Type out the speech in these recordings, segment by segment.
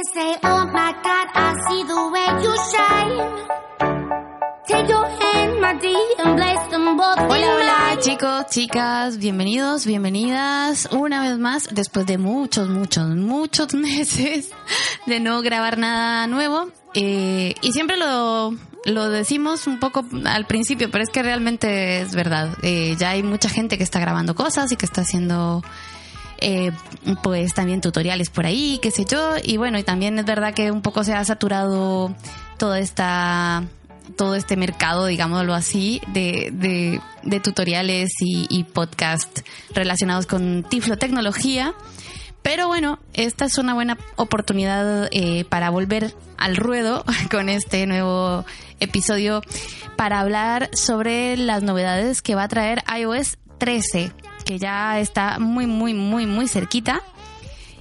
They say, oh my God, I see the way you shine. Take your hand, my dear, and place them both in Hola, hola chicos, chicas, bienvenidos, bienvenidas una vez más después de muchos, muchos, muchos meses de no grabar nada nuevo. Eh, y siempre lo, lo decimos un poco al principio, pero es que realmente es verdad. Eh, ya hay mucha gente que está grabando cosas y que está haciendo eh, pues también tutoriales por ahí, qué sé yo, y bueno, y también es verdad que un poco se ha saturado toda esta todo este mercado, digámoslo así, de, de, tutoriales y, y podcast relacionados con tiflotecnología. Pero bueno, esta es una buena oportunidad eh, para volver al ruedo con este nuevo episodio para hablar sobre las novedades que va a traer iOS 13, que ya está muy, muy, muy, muy cerquita.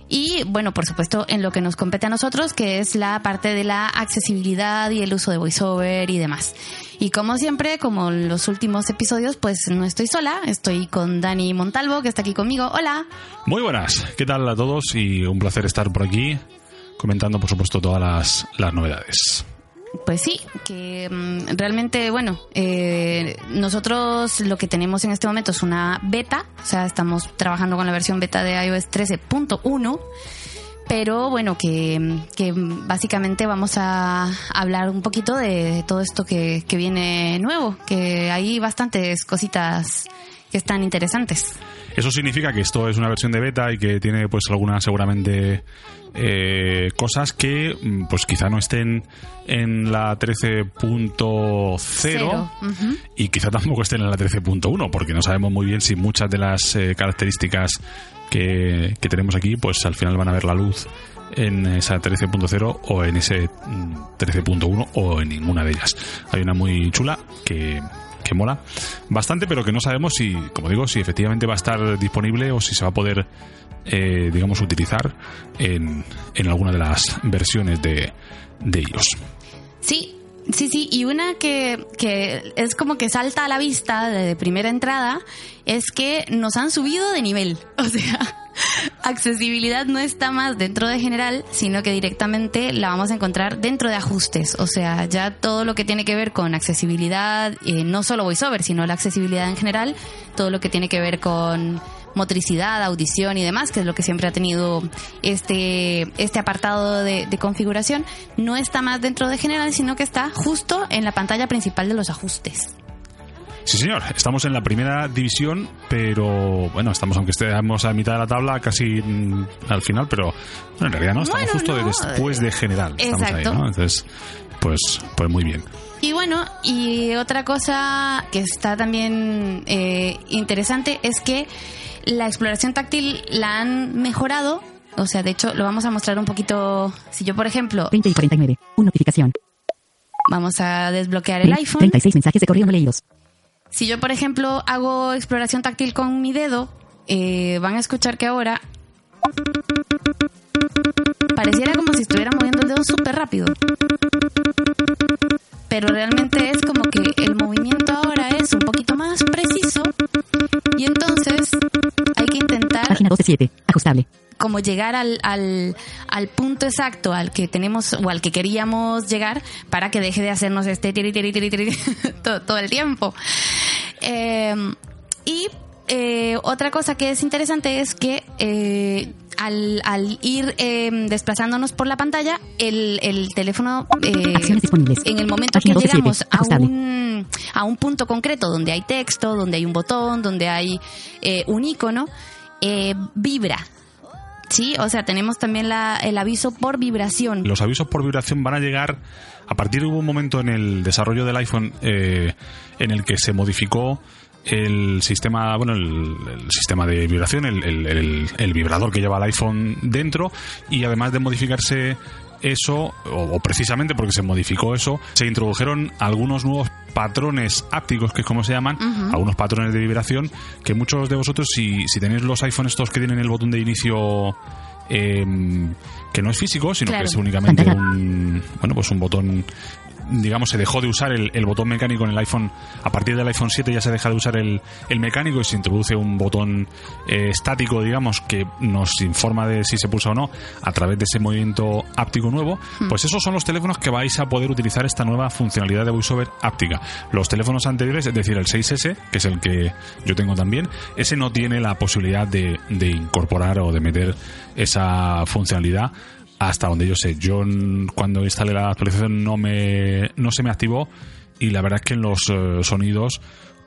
Y bueno, por supuesto, en lo que nos compete a nosotros, que es la parte de la accesibilidad y el uso de VoiceOver y demás. Y como siempre, como en los últimos episodios, pues no estoy sola, estoy con Dani Montalvo, que está aquí conmigo. Hola. Muy buenas, ¿qué tal a todos? Y un placer estar por aquí comentando, por supuesto, todas las, las novedades. Pues sí, que mm, realmente, bueno, eh, nosotros lo que tenemos en este momento es una beta, o sea, estamos trabajando con la versión beta de iOS 13.1, pero bueno, que, que básicamente vamos a hablar un poquito de todo esto que, que viene nuevo, que hay bastantes cositas que están interesantes. Eso significa que esto es una versión de beta y que tiene pues algunas seguramente eh, cosas que mm, pues quizá no estén en la 13.0 Cero, ujú. y quizá tampoco estén en la 13.1 porque no sabemos muy bien si muchas de las eh, características que, que tenemos aquí pues al final van a ver la luz en esa 13.0 o en ese mm, 13.1 o en ninguna de ellas. Hay una muy chula que, que mola bastante, pero que no sabemos si, como digo, si efectivamente va a estar disponible o si se va a poder, eh, digamos, utilizar en, en alguna de las versiones de, de iOS. Sí, sí, sí. Y una que, que es como que salta a la vista de primera entrada es que nos han subido de nivel. O sea, accesibilidad no está más dentro de general, sino que directamente la vamos a encontrar dentro de ajustes. O sea, ya todo lo que tiene que ver con accesibilidad, eh, no solo VoiceOver, sino la accesibilidad en general, todo lo que tiene que ver con motricidad, audición y demás, que es lo que siempre ha tenido este, este apartado de, de configuración, no está más dentro de general, sino que está justo en la pantalla principal de los ajustes. Sí, señor, estamos en la primera división, pero bueno, estamos, aunque estemos a mitad de la tabla, casi mm, al final, pero bueno, en realidad no, estamos Bueno, justo de no, después de general. Estamos ahí, exacto. ¿no? Entonces, pues, pues muy bien. Y bueno, y otra cosa que está también eh, interesante es que la exploración táctil la han mejorado. O sea, de hecho, lo vamos a mostrar un poquito. Si yo, por ejemplo, 20 y 49. Una notificación. vamos a desbloquear el iPhone. 36 mensajes de correo no leídos. Si yo, por ejemplo, hago exploración táctil con mi dedo, eh, van a escuchar que ahora pareciera como si estuviera moviendo el dedo súper rápido. Pero realmente es como que el movimiento ahora es un poquito más preciso y entonces hay que intentar Página 12 7. Ajustable. Como llegar al, al, al punto exacto al que tenemos o al que queríamos llegar para que deje de hacernos este tiri, tiri, tiri, tiri todo, todo el tiempo. Eh, y eh, otra cosa que es interesante es que eh, al, al ir eh, desplazándonos por la pantalla, el, el teléfono, eh, en el momento que Página 12 llegamos a un, a un punto concreto donde hay texto, donde hay un botón, donde hay eh, un icono, eh, vibra. Sí, o sea, tenemos también la, el aviso por vibración. Los avisos por vibración van a llegar a partir de un momento en el desarrollo del iPhone eh, en el que se modificó el sistema, bueno, el, sistema de vibración, el- el vibrador que lleva el iPhone dentro y además de modificarse eso, o, o precisamente porque se modificó eso, se introdujeron algunos nuevos patrones ápticos, que es como se llaman, algunos patrones de vibración, que muchos de vosotros, si, si tenéis los iPhone estos que tienen el botón de inicio em, que no es físico, sino Claro. que es únicamente un, bueno, pues un botón digamos, se dejó de usar el, el botón mecánico en el iPhone. A partir del iPhone 7 ya se deja de usar el, el mecánico y se introduce un botón eh, estático, digamos, que nos informa de si se pulsa o no a través de ese movimiento áptico nuevo. Pues esos son los teléfonos que vais a poder utilizar esta nueva funcionalidad de VoiceOver áptica. Los teléfonos anteriores, es decir, el 6S, que es el que yo tengo también, ese no tiene la posibilidad de, de incorporar o de meter esa funcionalidad hasta donde yo sé. Yo cuando instalé la actualización no me no se me activó y la verdad es que en los eh, sonidos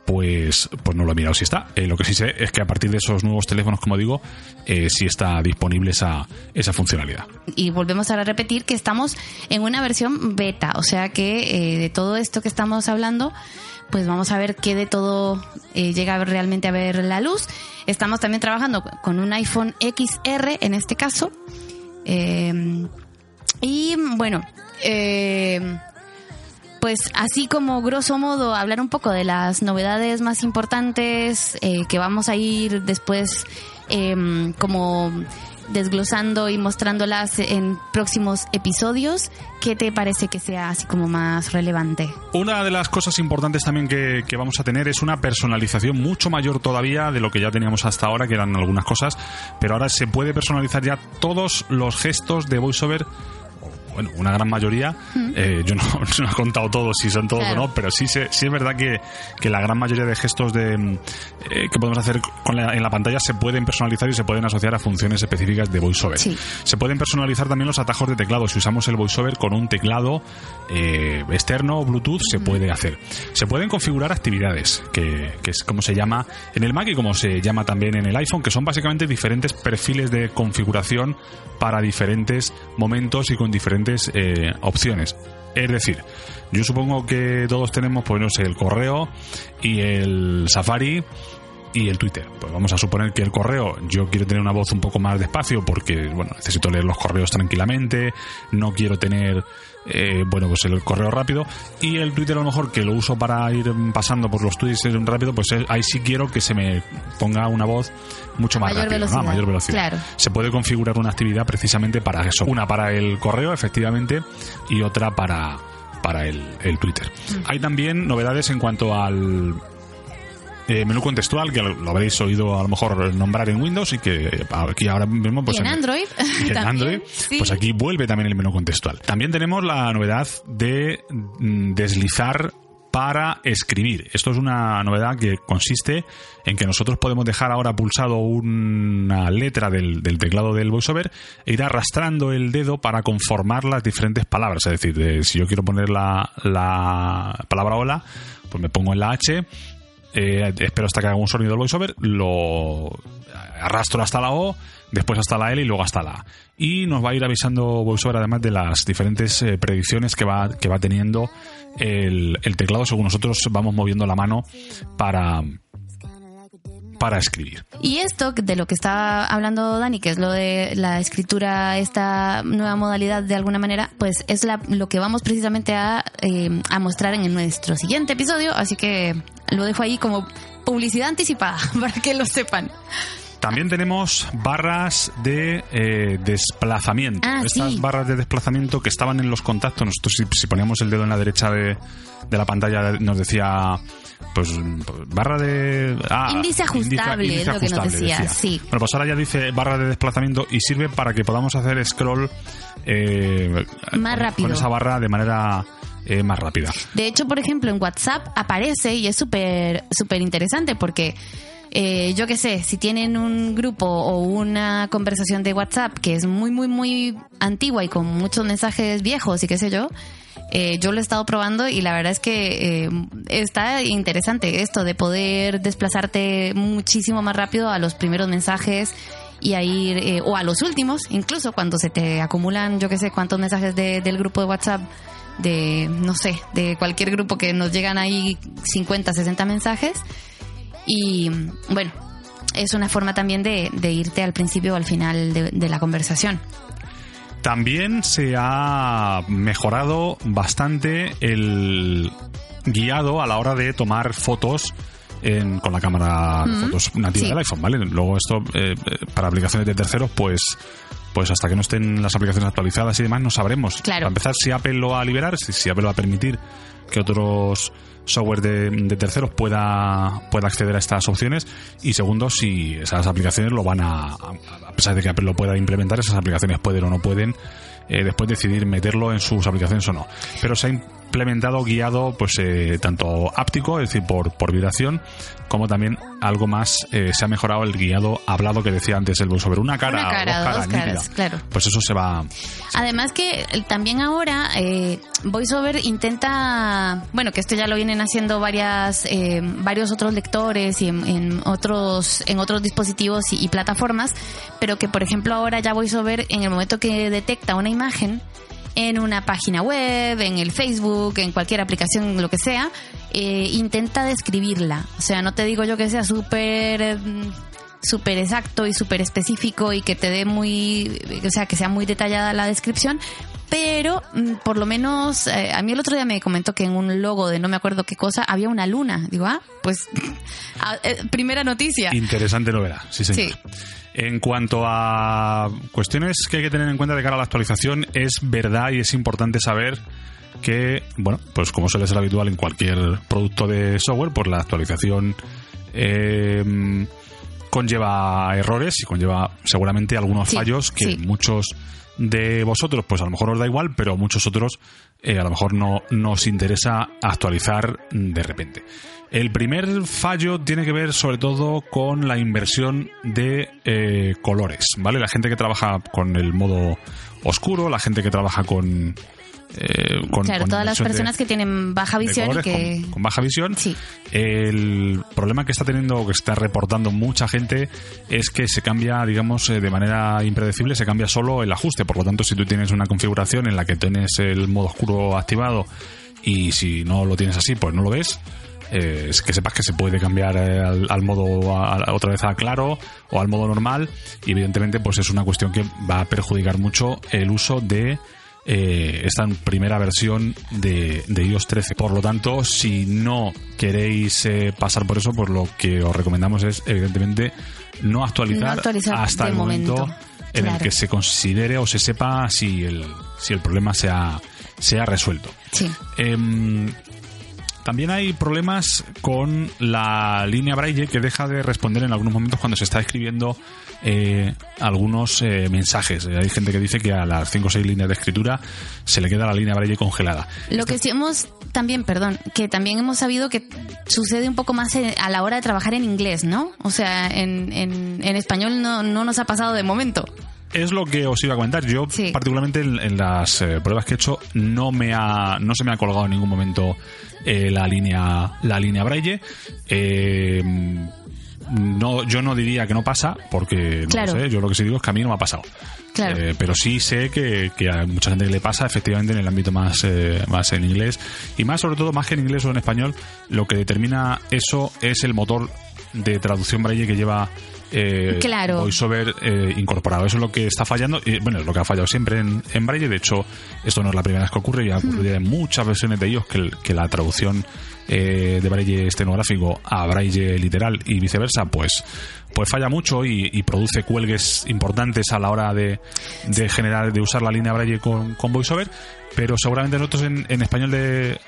pues pues no lo he mirado si está. Eh, lo que sí sé es que a partir de esos nuevos teléfonos, como digo, eh, sí está disponible esa, esa funcionalidad. y volvemos a repetir que estamos en una versión beta, o sea que eh, de todo esto que estamos hablando, pues vamos a ver qué de todo eh, llega realmente a ver la luz. Estamos también trabajando con un iPhone XR en este caso. Eh, y bueno, eh, pues así como grosso modo hablar un poco de las novedades más importantes eh, que vamos a ir después em, como desglosando y mostrándolas en próximos episodios. ¿Qué te parece que sea así como más relevante? Una de las cosas importantes también que, que vamos a tener es una personalización mucho mayor todavía de lo que ya teníamos hasta ahora, que eran algunas cosas, pero ahora se puede personalizar ya todos los gestos de VoiceOver bueno, una gran mayoría, eh, yo no, no he contado todos si son todos Claro. o no, pero sí, se- sí es verdad que, que la gran mayoría de gestos de, mm, eh, que podemos hacer con la- en la pantalla se pueden personalizar y se pueden asociar a funciones específicas de VoiceOver. Sí. Se pueden personalizar también los atajos de teclado. Si usamos el VoiceOver con un teclado eh, externo o Bluetooth, se puede hacer. Se pueden configurar actividades, que, que es como se llama en el Mac y como se llama también en el iPhone, que son básicamente diferentes perfiles de configuración para diferentes momentos y con diferentes eh, opciones. Es decir, yo supongo que todos tenemos, pues no sé, el correo y el Safari y el Twitter. Pues vamos a suponer que el correo, yo quiero tener una voz un poco más despacio porque, bueno, necesito leer los correos tranquilamente, no quiero tener, eh, bueno, pues el correo rápido. Y el Twitter a lo mejor que lo uso para ir pasando por los tweets rápido, pues ahí sí quiero que se me ponga una voz mucho más Mayor rápida, velocidad, mayor velocidad. claro. Se puede configurar una actividad precisamente para eso. Una para el correo, efectivamente, y otra para para el, el Twitter. Hay también novedades en cuanto al eh, menú contextual, que lo, habréis oído a lo mejor nombrar en Windows y que aquí ahora mismo pues y en Android. y en Android, sí. pues aquí vuelve también el menú contextual. También tenemos la novedad de mm, deslizar para escribir. Esto es una novedad que consiste en que nosotros podemos dejar ahora pulsado una letra del, del teclado del VoiceOver e ir arrastrando el dedo para conformar las diferentes palabras. Es decir, de- si yo quiero poner la, la palabra hola, pues me pongo en la H, eh, espero hasta que haga un sonido el voiceover, lo arrastro hasta la O, después hasta la L y luego hasta la A. Y nos va a ir avisando voiceover además de las diferentes eh, predicciones que va, que va teniendo el, el teclado según nosotros vamos moviendo la mano para, para escribir. Y esto de lo que está hablando Dani, que es lo de la escritura, esta nueva modalidad de alguna manera, pues es la- lo que vamos precisamente a, eh, a mostrar en nuestro siguiente episodio, así que lo dejo ahí como publicidad anticipada para que lo sepan. También tenemos barras de eh, desplazamiento. Ah, Estas sí. barras de desplazamiento que estaban en los contactos. Nosotros si, si poníamos el dedo en la derecha de, de la pantalla nos decía pues barra de ah, Índice ajustable, es lo que nos decía, sí. Bueno, pues ahora ya dice barra de desplazamiento y sirve para que podamos hacer scroll eh, Más con- rápido. con esa barra de manera eh, más rápida. De hecho, por ejemplo, en WhatsApp aparece y es súper súper interesante porque eh, yo qué sé, si tienen un grupo o una conversación de WhatsApp que es muy, muy, muy antigua y con muchos mensajes viejos y qué sé yo, eh, yo lo he estado probando y la verdad es que eh, está interesante esto de poder desplazarte muchísimo más rápido a los primeros mensajes y a ir, eh, o a los últimos, incluso cuando se te acumulan, yo qué sé, cuántos mensajes de- del grupo de WhatsApp, de, no sé, de cualquier grupo que nos llegan ahí 50, 60 mensajes. Y bueno, es una forma también de, de irte al principio o al final de, de la conversación. También se ha mejorado bastante el guiado a la hora de tomar fotos en- con la cámara de fotos nativa sí. del iPhone, ¿vale? Luego esto, eh, eh, para aplicaciones de terceros, pues pues hasta que no estén las aplicaciones actualizadas y demás, no sabremos. Claro. Para empezar, si Apple lo va a liberar, si, si Apple va a permitir que otros software de, de terceros pueda, pueda acceder a estas opciones y segundo si esas aplicaciones lo van a a pesar de que Apple lo pueda implementar esas aplicaciones pueden o no pueden eh, después decidir meterlo en sus aplicaciones o no pero se ha implementado guiado pues eh, tanto áptico es decir por, por vibración como también algo más eh, se ha mejorado el guiado hablado que decía antes el sobre una cara, Una cara, o dos caras, dos caras, nítida. claro. pues eso se va Además que eh, también ahora eh, VoiceOver intenta, bueno, que esto ya lo vienen haciendo varias, eh, varios otros lectores y en, en otros, en otros dispositivos y, y plataformas, pero que por ejemplo ahora ya VoiceOver en el momento que detecta una imagen en una página web, en el Facebook, en cualquier aplicación, lo que sea, eh, intenta describirla. O sea, no te digo yo que sea súper eh, súper exacto y súper específico y que te dé muy, o sea, que sea muy detallada la descripción, pero mm, por lo menos eh, a mí el otro día me comentó que en un logo de no me acuerdo qué cosa había una luna. Digo, ah, pues ah, eh, primera noticia. Interesante novedad, sí señor. Sí. En cuanto a cuestiones que hay que tener en cuenta de cara a la actualización, es verdad y es importante saber que, bueno, pues como suele ser habitual en cualquier producto de software, pues la actualización eh, conlleva errores y conlleva seguramente algunos Sí, fallos que sí. muchos de vosotros, pues a lo mejor os da igual, pero muchos otros eh, a lo mejor no nos interesa actualizar de repente. El primer fallo tiene que ver sobre todo con la inversión de eh, colores, ¿vale? La gente que trabaja con el modo oscuro, la gente que trabaja con... eh, con Claro, con todas las de- personas que tienen baja visión y colores, que... con, con baja visión. Sí. El problema que está teniendo, o que está reportando mucha gente, es que se cambia, digamos, eh, de manera impredecible, se cambia solo el ajuste. Por lo tanto, si tú tienes una configuración en la que tienes el modo oscuro activado y si no lo tienes así, pues no lo ves. eh, es que sepas que se puede cambiar al, al modo a- a- otra vez a claro o al modo normal y evidentemente pues es una cuestión que va a perjudicar mucho el uso de eh, esta primera versión de, de iOS 13. Por lo tanto, si no queréis eh, pasar por eso, pues lo que os recomendamos es, evidentemente, no actualizar, No actualizar hasta el momento, momento. en el que se considere o se sepa si el, si el problema se ha, se ha resuelto. Sí. Em, también hay problemas con la línea Braille que deja de responder en algunos momentos cuando se está escribiendo eh, algunos eh, mensajes. Hay gente que dice que a las 5 o 6 líneas de escritura se le queda la línea Braille congelada. Lo que sí hemos también, perdón, que también hemos sabido que sucede un poco más eh, a la hora de trabajar en inglés, ¿no? O sea, en, en, en español no, no nos ha pasado de momento. Es lo que os iba a comentar. Yo, Sí. particularmente en, en las eh, pruebas que he hecho, no me ha, no se me ha colgado en ningún momento eh, la línea, la línea Braille. Eh, no, yo no diría que no pasa, porque no Claro. lo sé. Yo lo que sí digo es que a mí no me ha pasado. Claro. Eh, pero sí sé que, que a mucha gente que le pasa efectivamente en el ámbito más, eh, más en inglés y más sobre todo más que en inglés o en español lo que determina eso es el motor de traducción braille que lleva eh, Claro. VoiceOver eh, incorporado eso es lo que está fallando y bueno es lo que ha fallado siempre en, en braille de hecho esto no es la primera vez que ocurre ya ha ocurrido en muchas versiones de ellos que, la traducción eh, de braille estenográfico a braille literal y viceversa pues pues falla mucho y, y produce cuelgues importantes a la hora de, de generar, de usar la línea Braille con, con VoiceOver, pero seguramente nosotros en, en español de,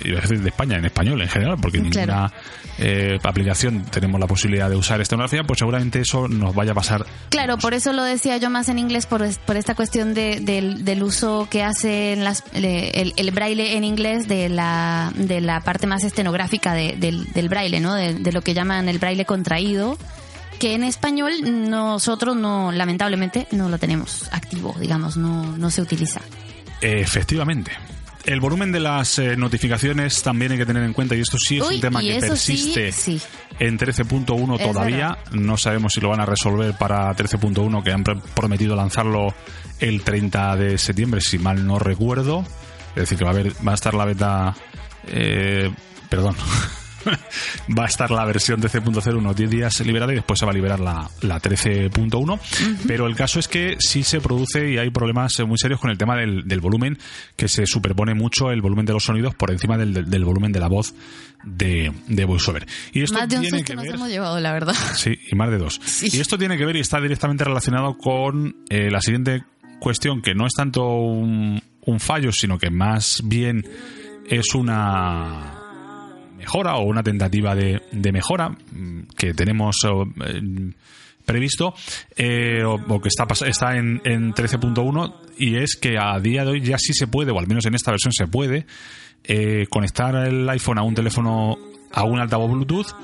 decir de España, en español en general, porque Claro. ninguna eh, aplicación tenemos la posibilidad de usar estenografía, pues seguramente eso nos vaya a pasar. Claro, por eso lo decía yo más en inglés, por, por esta cuestión de, del, del uso que hace las, le- el, el braille en inglés de la, de la parte más estenográfica de- del, del braille, ¿no? De, de lo que llaman el braille contraído, que en español nosotros no, lamentablemente, no lo tenemos activo, digamos, no, no se utiliza. Efectivamente. El volumen de las eh, notificaciones también hay que tener en cuenta, y esto sí es Uy, un tema que eso sí, persiste sí. en 13.1 Es todavía. No sabemos si lo van a resolver para 13.1, que han prometido lanzarlo el 30 de septiembre, si mal no recuerdo. Es decir, que va a, haber, va a estar la beta. eh, perdón. va a estar la versión de C.0 unos 10 días liberada y después se va a liberar la, la 13.1. Pero el caso es que sí se produce y hay problemas muy serios con el tema del, del volumen, que se superpone mucho el volumen de los sonidos por encima del, del- del volumen de la voz de, de VoiceOver. Y esto Más de un tiene que nos ver... hemos llevado, la verdad. Sí, y más de dos. Sí. Y esto tiene que ver y está directamente relacionado con eh, la siguiente cuestión, que no es tanto un, un fallo, sino que más bien es una mejora o una tentativa de, de mejora mm, que tenemos eh, previsto eh, o, o que está, está en, en 13.1 y es que a día de hoy ya sí se puede, o al menos en esta versión se puede, eh, conectar el iPhone a un teléfono, a un altavoz Bluetooth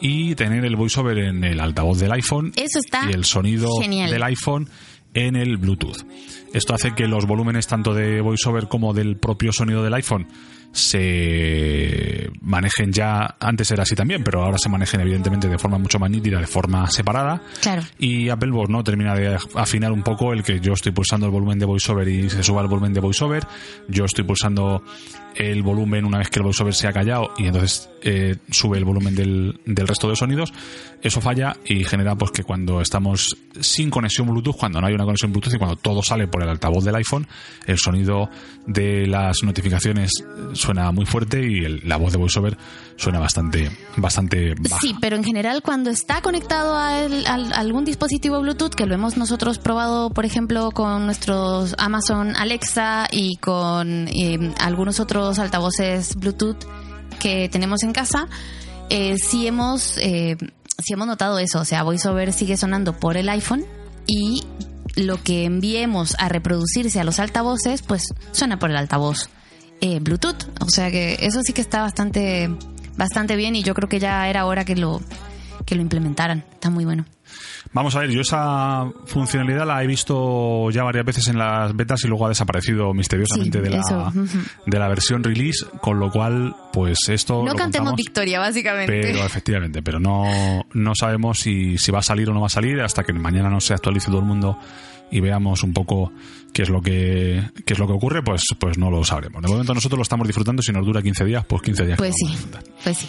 y tener el voiceover en el altavoz del iPhone Eso está y el sonido genial. del iPhone en el Bluetooth. Esto hace que los volúmenes tanto de VoiceOver como del propio sonido del iPhone se manejen ya, antes era así también, pero ahora se manejen evidentemente de forma mucho más nítida, de forma separada. Claro. Y Apple pues, no termina de afinar un poco el que yo estoy pulsando el volumen de VoiceOver y se suba el volumen de VoiceOver. Yo estoy pulsando el volumen una vez que el VoiceOver se ha callado y entonces eh, sube el volumen del, del resto de sonidos. Eso falla y genera pues que cuando estamos sin conexión Bluetooth, cuando no hay una conexión Bluetooth y cuando todo sale por el altavoz del iPhone, el sonido de las notificaciones suena muy fuerte y el- la voz de VoiceOver suena bastante, bastante baja. Sí, pero en general cuando está conectado a, algún dispositivo Bluetooth, que lo hemos nosotros probado, por ejemplo, con nuestros Amazon Alexa y con eh, algunos otros altavoces Bluetooth que tenemos en casa, eh, sí hemos eh, sí hemos notado eso, o sea, VoiceOver sigue sonando por el iPhone y lo que enviemos a reproducirse a los altavoces, pues suena por el altavoz eh, Bluetooth. O sea que eso sí que está bastante, bastante bien y yo creo que ya era hora que lo, que lo implementaran. Está muy bueno. Vamos a ver, yo esa funcionalidad la he visto ya varias veces en las betas y luego ha desaparecido misteriosamente Sí, de, la, de la versión release, con lo cual, pues esto No cantemos victoria, básicamente. Pero efectivamente, pero no, no sabemos si, si va a salir o no va a salir hasta que mañana no se actualice todo el mundo y veamos un poco qué es lo que qué es lo que ocurre, pues pues no lo sabremos. De momento nosotros lo estamos disfrutando, si nos dura 15 días, pues 15 días. Pues sí, pues sí.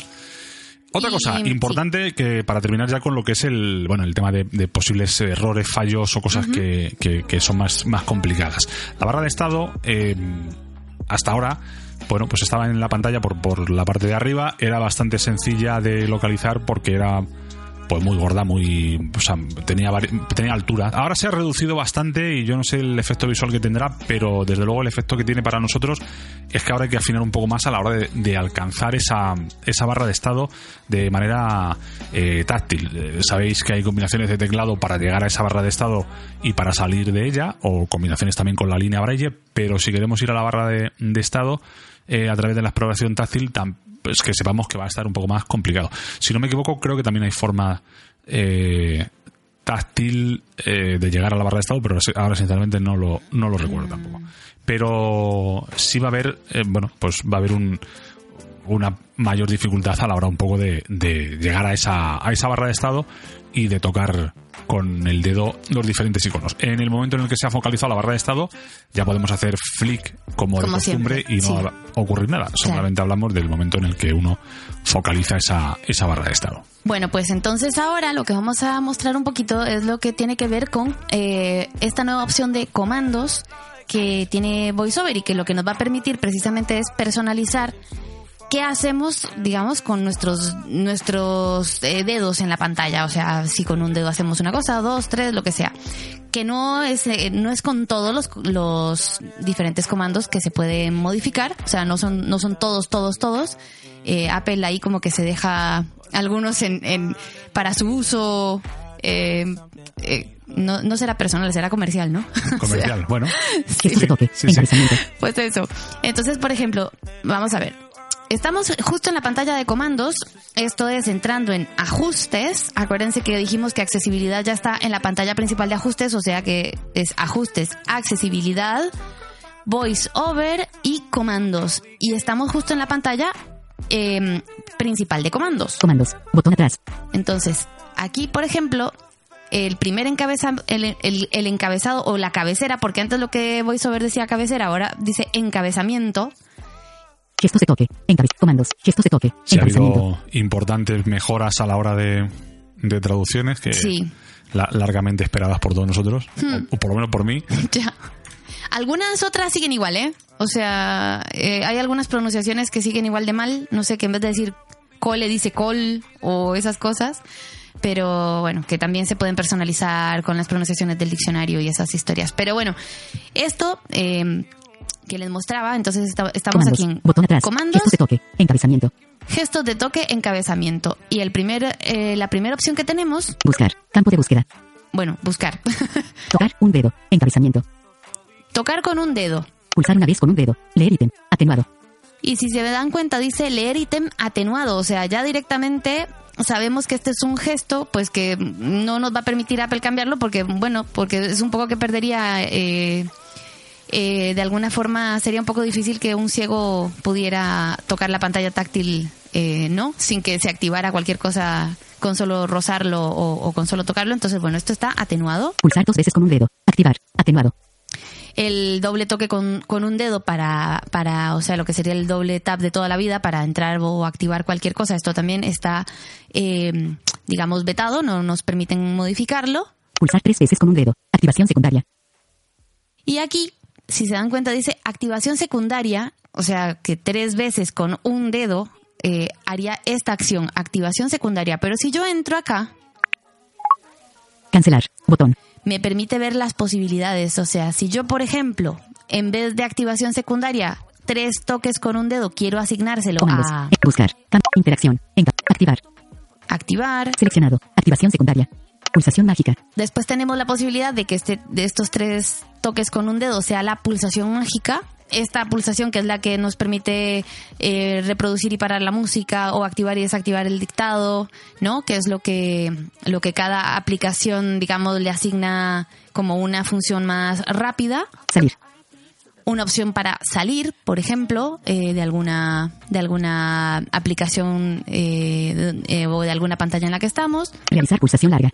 Otra cosa sí. importante que para terminar ya con lo que es el bueno el tema de, de posibles errores, fallos o cosas que, que- que son más, más complicadas. La barra de estado eh, hasta ahora bueno pues estaba en la pantalla por, por la parte de arriba, era bastante sencilla de localizar porque era pues muy gorda, muy tenía tenía altura. Ahora se ha reducido bastante y yo no sé el efecto visual que tendrá, pero desde luego el efecto que tiene para nosotros es que ahora hay que afinar un poco más a la hora de, alcanzar esa, esa barra de estado de manera eh, táctil. Eh, Sabéis que hay combinaciones de teclado para llegar a esa barra de estado y para salir de ella, o combinaciones también con la línea Braille, pero si queremos ir a la barra de, de estado eh, a través de la exploración táctil, tam- pues que sepamos que va a estar un poco más complicado. Si no me equivoco, creo que también hay forma eh, táctil eh, de llegar a la barra de estado, pero ahora sinceramente no lo, no lo recuerdo tampoco. Pero sí va a haber, eh, bueno, pues va a haber un, una mayor dificultad a la hora un poco de, de llegar a esa, a esa barra de estado y de tocar con el dedo los diferentes iconos. En el momento en el que se ha focalizado la barra de estado, ya podemos hacer flick como, de costumbre siempre, y no sí. va a ocurrir nada. Solamente hablamos del momento en el que uno focaliza esa, esa barra de estado. Bueno, pues entonces ahora lo que vamos a mostrar un poquito es lo que tiene que ver con eh, esta nueva opción de comandos que tiene VoiceOver y que lo que nos va a permitir precisamente es personalizar qué hacemos, digamos, con nuestros nuestros eh, dedos en la pantalla. O sea, si con un dedo hacemos una cosa, dos, tres, lo que sea. Que no es eh, no es con todos los, los diferentes comandos que se pueden modificar. O sea, no son no son todos, todos, todos. Eh, Apple ahí como que se deja algunos en, en para su uso. eh, eh, no, no será personal, será comercial, ¿no? O sea, Comercial, bueno. Sí, sí. encabezamiento. pues eso. Entonces, por ejemplo, vamos a ver. Estamos justo en la pantalla de comandos. Esto es entrando en ajustes. Acuérdense que dijimos que accesibilidad ya está en la pantalla principal de ajustes, o sea que es ajustes, accesibilidad, voice over y comandos. Y estamos justo en la pantalla em, principal de comandos. Comandos. Botón atrás. Entonces, aquí, por ejemplo, el primer encabeza, el, el- el encabezado o la cabecera, porque antes lo que VoiceOver decía cabecera, ahora dice encabezamiento. Gestos de toque. Encabez. Comandos. Gestos de toque. Si ha habido importantes mejoras a la hora de, de traducciones que Sí. Hmm. la- largamente esperadas por todos nosotros, o, o por lo menos por mí. Ya. Algunas otras siguen igual, ¿eh? O sea, eh, hay algunas pronunciaciones que siguen igual de mal. No sé, que en vez de decir cole dice col o esas cosas. Pero bueno, que también se pueden personalizar con las pronunciaciones del diccionario y esas historias. Pero bueno, esto eh, que les mostraba, entonces esta- estamos Comandos. aquí en Botón atrás. comandos, Gestos de toque. Encabezamiento. gestos de toque, encabezamiento. Y el primer, eh, la primera opción que tenemos, Buscar. Campo de búsqueda. bueno, buscar. Tocar un dedo. Encabezamiento. Tocar con un dedo. Pulsar una vez con un dedo. Leer ítem. Atenuado. Y si se dan cuenta, dice leer ítem atenuado. O sea, ya directamente sabemos que este es un gesto, pues que no nos va a permitir Apple cambiarlo porque, bueno, porque es un poco que perdería... eh, eh, de alguna forma sería un poco difícil que un ciego pudiera tocar la pantalla táctil, eh, ¿no? Sin que se activara cualquier cosa con solo rozarlo o, o con solo tocarlo. Entonces, bueno, esto está atenuado. Pulsar dos veces con un dedo. Activar. Atenuado. el doble toque con, con un dedo para, para, o sea, lo que sería el doble tap de toda la vida para entrar o activar cualquier cosa. Esto también está, eh, digamos, vetado, no nos permiten modificarlo. Pulsar tres veces con un dedo. Activación secundaria. Y aquí, si se dan cuenta, dice activación secundaria, o sea, que tres veces con un dedo eh, haría esta acción, activación secundaria. Pero si yo entro acá, Cancelar. Botón. me permite ver las posibilidades. O sea, si yo, por ejemplo, en vez de activación secundaria, tres toques con un dedo, quiero asignárselo Comandos. a Buscar. Interacción. Activar. activar. Seleccionado. Activación secundaria. Pulsación mágica. Después tenemos la posibilidad de que este, de estos tres toques con un dedo sea la pulsación mágica. Esta pulsación que es la que nos permite eh, reproducir y parar la música o activar y desactivar el dictado, ¿no? Que es lo que, lo que cada aplicación, digamos, le asigna como una función más rápida. Salir. una opción para salir, por ejemplo, eh, de alguna de alguna aplicación eh, de- eh, o de alguna pantalla en la que estamos. Realizar pulsación larga.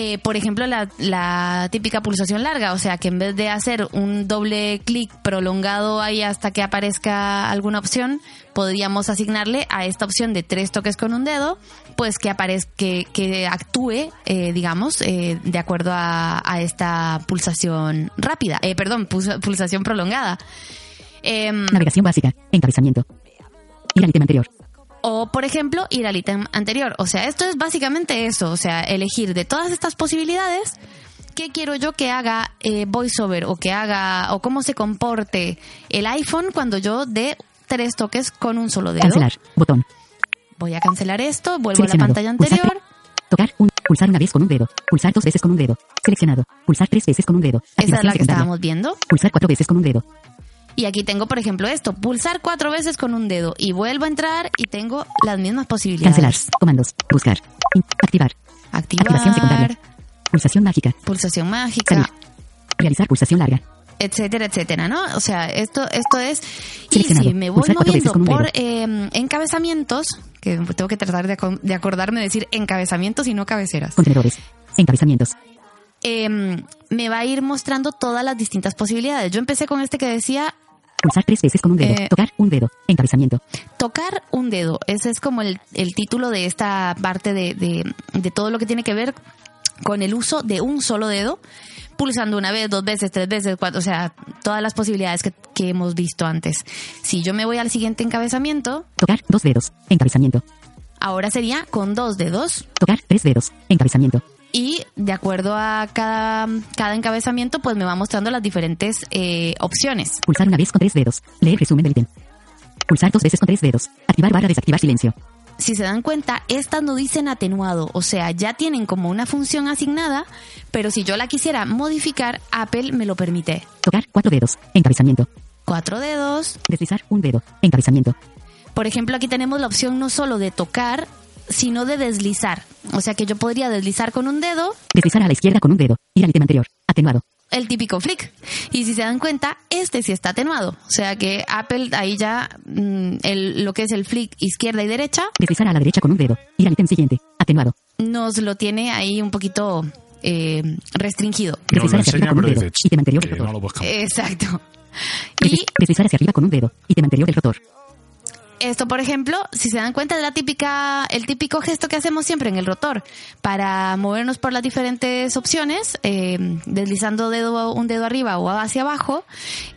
Eh, por ejemplo, la, típica pulsación larga, o sea, que en vez de hacer un doble clic prolongado ahí hasta que aparezca alguna opción, podríamos asignarle a esta opción de tres toques con un dedo, pues que aparezca, que, actúe, eh, digamos, eh, de acuerdo a, esta pulsación rápida, perdón, pulsa- pulsación prolongada. Em, Navegación básica. Encabezamiento. Ir al ítem anterior. O, por ejemplo, ir al ítem anterior. O sea, esto es básicamente eso. O sea, elegir de todas estas posibilidades qué quiero yo que haga eh, VoiceOver o que haga o cómo se comporte el iPhone cuando yo dé tres toques con un solo dedo. Cancelar. Botón. Voy a cancelar esto, vuelvo a la pantalla Pulsar anterior. Tocar un. Pulsar una vez con un dedo. Pulsar dos veces con un dedo. Seleccionado. Pulsar tres veces con un dedo. Esa es la que estábamos viendo. Pulsar cuatro veces con un dedo. Y aquí tengo, por ejemplo, esto, pulsar cuatro veces con un dedo y vuelvo a entrar y tengo las mismas posibilidades. Cancelar. Comandos. Buscar. In- activar. Activación secundaria. Activar, Pulsación mágica. pulsación mágica. Salir. Realizar pulsación larga. etcétera, etcétera, ¿no? O sea, esto, esto es... Y si me voy moviendo por eh, encabezamientos, que tengo que tratar de, acordarme de decir encabezamientos y no cabeceras, Contenedores. Encabezamientos. eh, me va a ir mostrando todas las distintas posibilidades. Yo empecé con este que decía Pulsar tres veces con un dedo. Eh, Tocar un dedo. Encabezamiento. tocar un dedo. Ese es como el, el título de esta parte de, de, de todo lo que tiene que ver con el uso de un solo dedo, pulsando una vez, dos veces, tres veces, cuatro, o sea, todas las posibilidades que, que hemos visto antes. Si yo me voy al siguiente encabezamiento, Tocar dos dedos. Encabezamiento. ahora sería con dos dedos. Tocar tres dedos. Encabezamiento. Y de acuerdo a cada, cada encabezamiento, pues me va mostrando las diferentes eh, opciones. Pulsar una vez con tres dedos. Leer resumen del ítem. Pulsar dos veces con tres dedos. Activar barra desactivar silencio. si se dan cuenta, estas no dicen atenuado, o sea, ya tienen como una función asignada, pero si yo la quisiera modificar, Apple me lo permite. Tocar cuatro dedos. Encabezamiento. Cuatro dedos. Deslizar un dedo. Encabezamiento. Por ejemplo, aquí tenemos la opción no solo de tocar, sino de deslizar. O sea que yo podría deslizar con un dedo Deslizar a la izquierda con un dedo. Ir al ítem anterior. Atenuado. el típico flick. Y si se dan cuenta, este sí está atenuado. O sea que Apple ahí ya mm, el, lo que es el flick izquierda y derecha Deslizar a la derecha con un dedo. Ir al ítem siguiente. Atenuado. nos lo tiene ahí un poquito eh, restringido. Lo Deslizar hacia arriba con un dedo. Ítem anterior no puedes cambiar. Exacto. Y Desliz- Deslizar hacia arriba con un dedo. Ítem anterior del rotor. Esto, por ejemplo, si se dan cuenta de la típica, el típico gesto que hacemos siempre en el rotor para movernos por las diferentes opciones, eh, deslizando dedo, un dedo arriba o hacia abajo,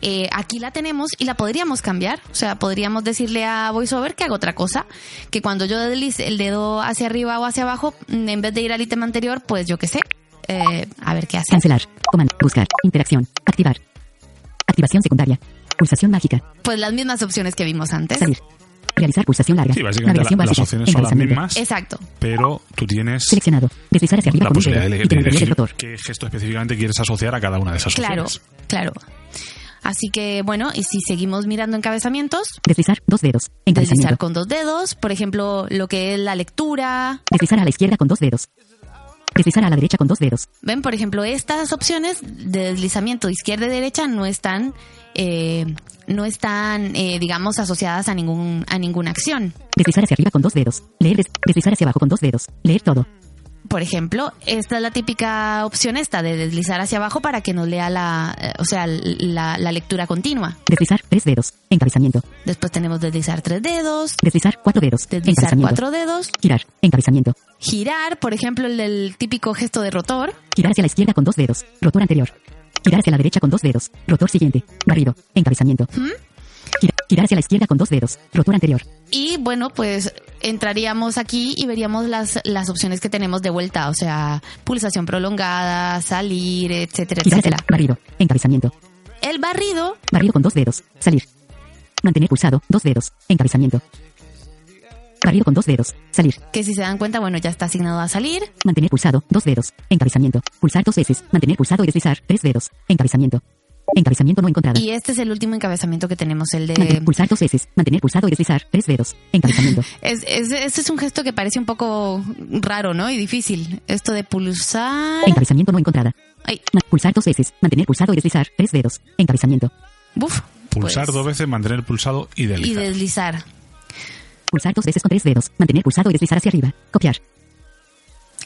eh, aquí la tenemos y la podríamos cambiar. O sea, podríamos decirle a VoiceOver que haga otra cosa, que cuando yo deslice el dedo hacia arriba o hacia abajo, mm, en vez de ir al ítem anterior, pues yo qué sé, eh, a ver qué hace. Cancelar. Comando. Buscar. Interacción. Activar. Activación secundaria. Pulsación mágica. Pues las mismas opciones que vimos antes. Salir. Realizar pulsación larga. Sí, básicamente Navegación la- las opciones son las mismas, Exacto. pero tú tienes Seleccionado. Deslizar hacia arriba la con un dedo. de, de qué gesto específicamente quieres asociar a cada una de esas Claro, opciones. claro. Así que bueno, y si seguimos mirando encabezamientos, Deslizar dos dedos. deslizar con dos dedos, por ejemplo, lo que es la lectura. Deslizar a la izquierda con dos dedos. Deslizar a la derecha con dos dedos. Ven, por ejemplo, estas opciones de deslizamiento de izquierda y derecha no están, eh, no están, eh, digamos, asociadas a ningún, a ninguna acción. Deslizar hacia arriba con dos dedos. Leer des- deslizar hacia abajo con dos dedos. Leer todo. Por ejemplo, esta es la típica opción esta de deslizar hacia abajo para que nos lea la, eh, o sea, la, la lectura continua. Deslizar tres dedos. Encabezamiento. Después tenemos deslizar tres dedos, Deslizar cuatro dedos. deslizar cuatro dedos, Girar. Encabezamiento. Girar, por ejemplo, el del típico gesto de rotor. Girar hacia la izquierda con dos dedos. Rotor anterior. Girar hacia la derecha con dos dedos. Rotor siguiente. Barrido. Encabezamiento. Gira- girar hacia la izquierda con dos dedos. Rotor anterior. Y bueno, pues entraríamos aquí y veríamos las, las opciones que tenemos de vuelta, o sea, pulsación prolongada, salir, etcétera, Girar hacia la... etcétera. Barrido. Encabezamiento. El barrido, Barrido con dos dedos. Salir. Mantener pulsado. Dos dedos. Encabezamiento. Barrido con dos dedos. Salir. que si se dan cuenta, bueno, ya está asignado a salir. Mantener pulsado. Dos dedos. Encabezamiento. Pulsar dos veces. Mantener pulsado y deslizar. Tres dedos. Encabezamiento. Encabezamiento no encontrada. Y este es el último encabezamiento que tenemos, el de... Mantener pulsar dos veces. Mantener pulsado y deslizar. Tres dedos. Encabezamiento. Es, es- este es un gesto que parece un poco raro, ¿no? Y difícil. Esto de pulsar... Encabezamiento no encontrada. Ay, Pulsar dos veces. Mantener pulsado y deslizar. Tres dedos. Encabezamiento. buf. Pulsar pues, dos veces, mantener pulsado y Y deslizar. Pulsar dos veces con tres dedos. Mantener pulsado y deslizar hacia arriba. Copiar.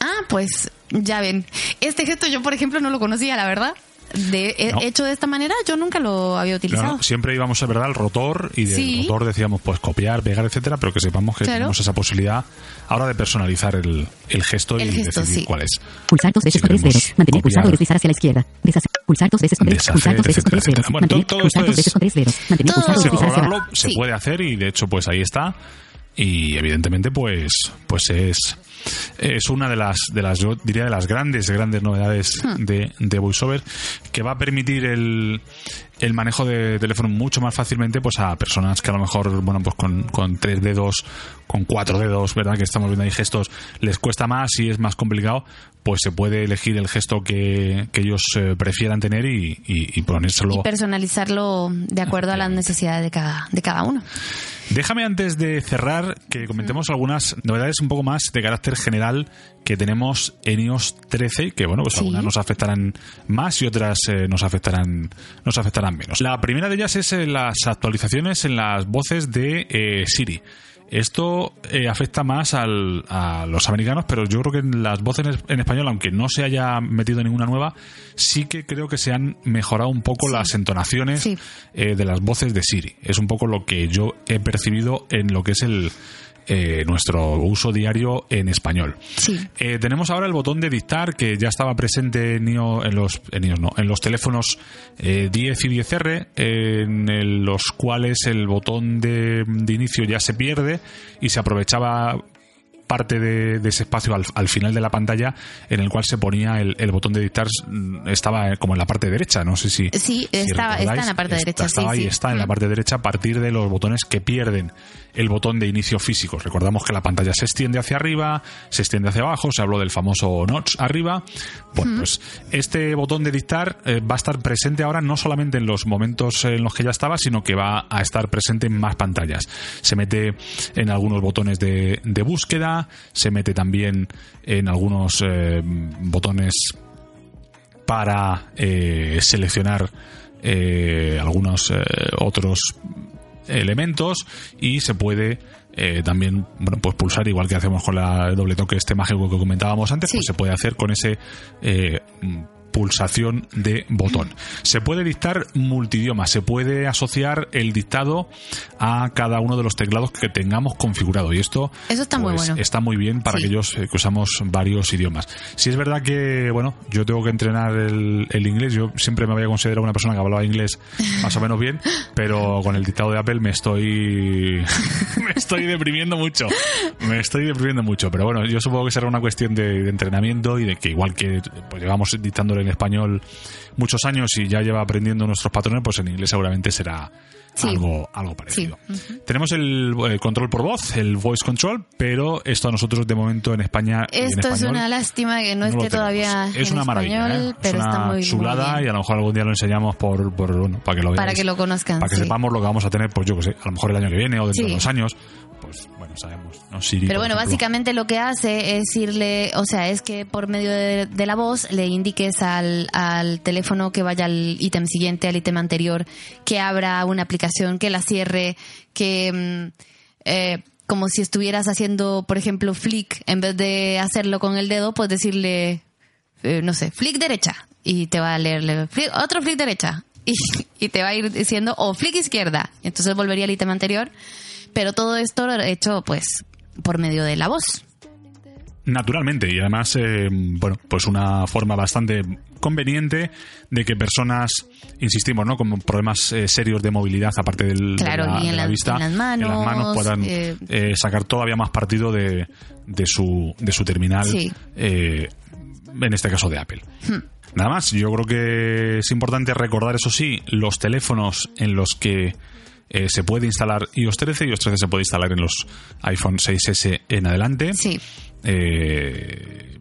Ah, pues ya ven. Este gesto yo, por ejemplo, no lo conocía, la verdad. De, he- No. Hecho de esta manera, yo nunca lo había utilizado. Claro, siempre íbamos a verdad al rotor y del Sí. rotor decíamos pues copiar, pegar, etcétera, pero que sepamos que Claro. tenemos esa posibilidad ahora de personalizar el, el gesto El y gesto, decidir sí. cuál es. Pulsar dos veces Si con tres dedos. Mantener pulsado y copiar. deslizar hacia la izquierda. Deshacer. Pulsar dos veces con tres Deshacer, Pulsar dos veces con etcétera, tres dedos. Mantener pulsar dos es- veces con tres dedos. Mantener pulsado y deslizar hacia probarlo se puede hacer y de hecho pues ahí está y evidentemente pues pues es es una de las de las yo diría de las grandes grandes novedades Hmm. de, de VoiceOver que va a permitir el, el manejo de teléfono mucho más fácilmente pues a personas que a lo mejor bueno pues con, con tres dedos con cuatro dedos verdad que estamos viendo ahí gestos les cuesta más y es más complicado pues se puede elegir el gesto que, que ellos eh, prefieran tener y, y, y ponérselo Y personalizarlo de acuerdo a las necesidades de cada, de cada uno. Déjame antes de cerrar que comentemos algunas novedades un poco más de carácter general que tenemos en iOS 13, que bueno, pues Sí. algunas nos afectarán más y otras eh, nos afectarán nos afectarán menos. La primera de ellas es eh, las actualizaciones en las voces de eh, Siri. Esto eh, afecta más al- a los americanos, pero yo creo que en las voces en, español, aunque no se haya metido ninguna nueva, sí que creo que se han mejorado un poco las entonaciones Sí. eh, de las voces de Siri. Es un poco lo que yo he percibido en lo que es el eh, nuestro uso diario en español. Sí. Eh, tenemos ahora el botón de dictar que ya estaba presente en, iO- en los en, iOS no, en los teléfonos eh, 10 y 10R, en el- los cuales el botón de, de inicio ya se pierde y se aprovechaba parte de, de ese espacio al, al final de la pantalla en el cual se ponía el, el botón de dictar mm, estaba eh, como en la parte derecha no sé si Sí, si estaba- está en la parte está- derecha, estaba sí, ahí sí. está en la Mm. parte derecha a partir de los botones que pierden el botón de inicio físico recordamos que la pantalla se extiende hacia arriba se extiende hacia abajo se habló del famoso notch arriba bueno pues este botón de dictar eh, va a estar presente ahora no solamente en los momentos en los que ya estaba sino que va a estar presente en más pantallas se mete en algunos botones de, de búsqueda se mete también en algunos eh, botones para eh, seleccionar eh, algunos otros elementos y se puede eh, también bueno pues pulsar igual que hacemos con la doble toque este mágico que comentábamos antes Sí. pues se puede hacer con ese eh, pulsación de botón. Se puede dictar multidioma, se puede asociar el dictado a cada uno de los teclados que tengamos configurado y esto Eso está muy pues, bueno. está muy bien para Sí. aquellos eh, que usamos varios idiomas. Si es verdad que, bueno, yo tengo que entrenar el, el inglés, yo siempre me había considerado una persona que hablaba inglés más o menos bien, pero con el dictado de Apple me estoy me estoy deprimiendo mucho. Me estoy deprimiendo mucho, pero bueno, yo supongo que será una cuestión de, de entrenamiento y de que igual que pues, llevamos dictándolo en español muchos años y ya lleva aprendiendo nuestros patrones, pues en inglés seguramente será Sí. algo, algo parecido. Sí. Tenemos el, eh, control por voz, el voice control, pero esto a nosotros de momento en España en Esto es una lástima que no, no esté todavía. Es en una español, maravilla, ¿eh? pero es una está muy, muy chulada bien. y a lo mejor algún día lo enseñamos por, por bueno, para que lo veáis. Para que lo conozcan, Para que sí. sepamos lo que vamos a tener, pues yo que sé, a lo mejor el año que viene o dentro de dos años. Pues bueno, sabemos. ¿no? Siri, Pero bueno, ejemplo. básicamente lo que hace es irle, o sea, es que por medio de, de la voz le indiques al, al teléfono que vaya al ítem siguiente, al ítem anterior, que abra una aplicación, que la cierre, que mm, eh, como si estuvieras haciendo, por ejemplo, flick, en vez de hacerlo con el dedo, pues decirle, eh, no sé, flick derecha, y te va a leerle, flick- otro flick derecha, y, te va a ir diciendo, o flick izquierda, entonces volvería al ítem anterior, pero todo esto hecho, pues, por medio de la voz. Naturalmente, y además, eh, bueno, pues una forma bastante conveniente de que personas, insistimos, ¿no? Con problemas eh, serios de movilidad, aparte del, Claro, de, la, y en de la las- vista, en las manos, manos puedan eh, eh, sacar todavía más partido de, de, su, de su terminal, Sí. eh, en este caso de Apple. Nada más, yo creo que es importante recordar, eso sí, los teléfonos en los que eh, se puede instalar iOS 13, iOS 13 se puede instalar en los iPhone 6S en adelante. Sí. Eh,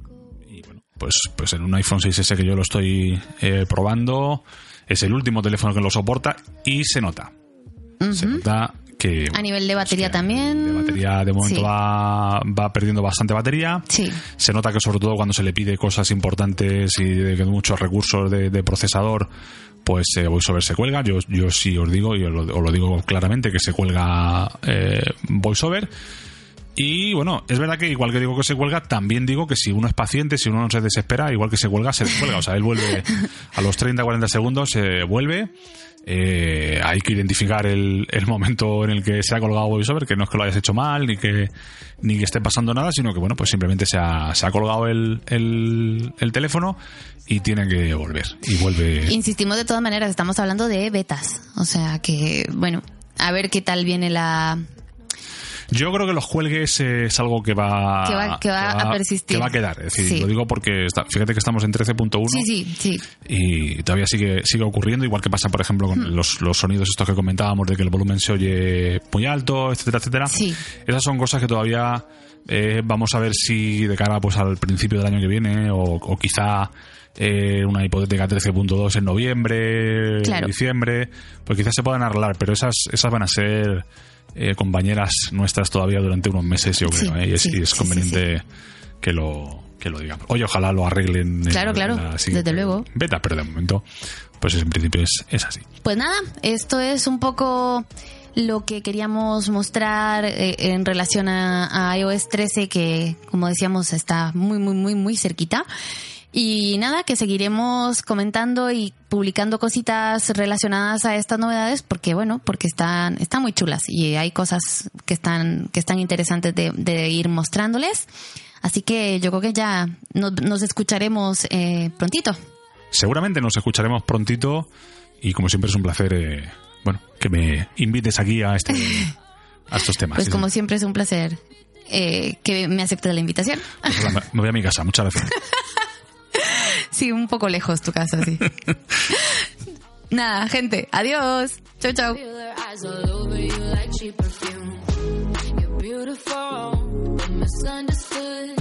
pues, pues en un iPhone 6S que yo lo estoy eh, probando, es el último teléfono que lo soporta y se nota. Se nota que... A nivel de batería que también. De batería de momento Sí. va, va perdiendo bastante batería. Sí. Se nota que sobre todo cuando se le pide cosas importantes y de muchos recursos de, de procesador, pues eh, VoiceOver se cuelga. Yo, yo sí os digo, y os lo, os lo digo claramente, que se cuelga eh, VoiceOver. Y bueno, es verdad que igual que digo que se cuelga, también digo que si uno es paciente, si uno no se desespera, igual que se cuelga, se descuelga. O sea, él vuelve a los 30, 40 segundos, se vuelve. Eh, hay que identificar el, el momento en el que se ha colgado VoiceOver, que no es que lo hayas hecho mal, ni que, ni que esté pasando nada, sino que bueno, pues simplemente se ha, se ha colgado el, el, el teléfono y tiene que volver. Y vuelve. Insistimos de todas maneras, estamos hablando de betas. O sea que, bueno, a ver qué tal viene la... Yo creo que los cuelgues es algo que va, Que va- que va a persistir. Que va a quedar. Es decir, Sí. lo digo porque está- fíjate que estamos en 13.1 Sí, sí, sí. y todavía sigue sigue ocurriendo, igual que pasa, por ejemplo, con los, los sonidos estos que comentábamos de que el volumen se oye muy alto, etcétera, etcétera. Sí. Esas son cosas que todavía eh, vamos a ver si de cara pues al principio del año que viene o, o quizá eh, una hipotética 13.2 en noviembre, Claro. diciembre, pues quizás se puedan arreglar, pero esas esas van a ser eh, compañeras nuestras todavía durante unos meses, yo Sí, creo, ¿eh? y es, sí, y es sí, conveniente que lo que lo digamos. Oye, ojalá lo arreglen. en Claro, la- claro, en la desde luego. Beta, pero de momento, pues en principio es, es así. Pues nada, esto es un poco lo que queríamos mostrar eh, en relación a, a iOS 13 que, como decíamos, está muy, muy, muy, muy cerquita. Y nada, que seguiremos comentando y publicando cositas relacionadas a estas novedades porque, bueno, porque están, están muy chulas y hay cosas que están, que están interesantes de, de ir mostrándoles. Así que yo creo que ya nos, nos escucharemos eh, prontito. Seguramente nos escucharemos prontito y como siempre es un placer, eh, bueno, que me invites aquí a este a estos temas. Pues como siempre es un placer eh, que me aceptes la invitación. Pues me voy a mi casa, muchas gracias. Sí, un poco lejos tu casa, sí. Nada, gente, adiós. Chau, chau. Misunderstood.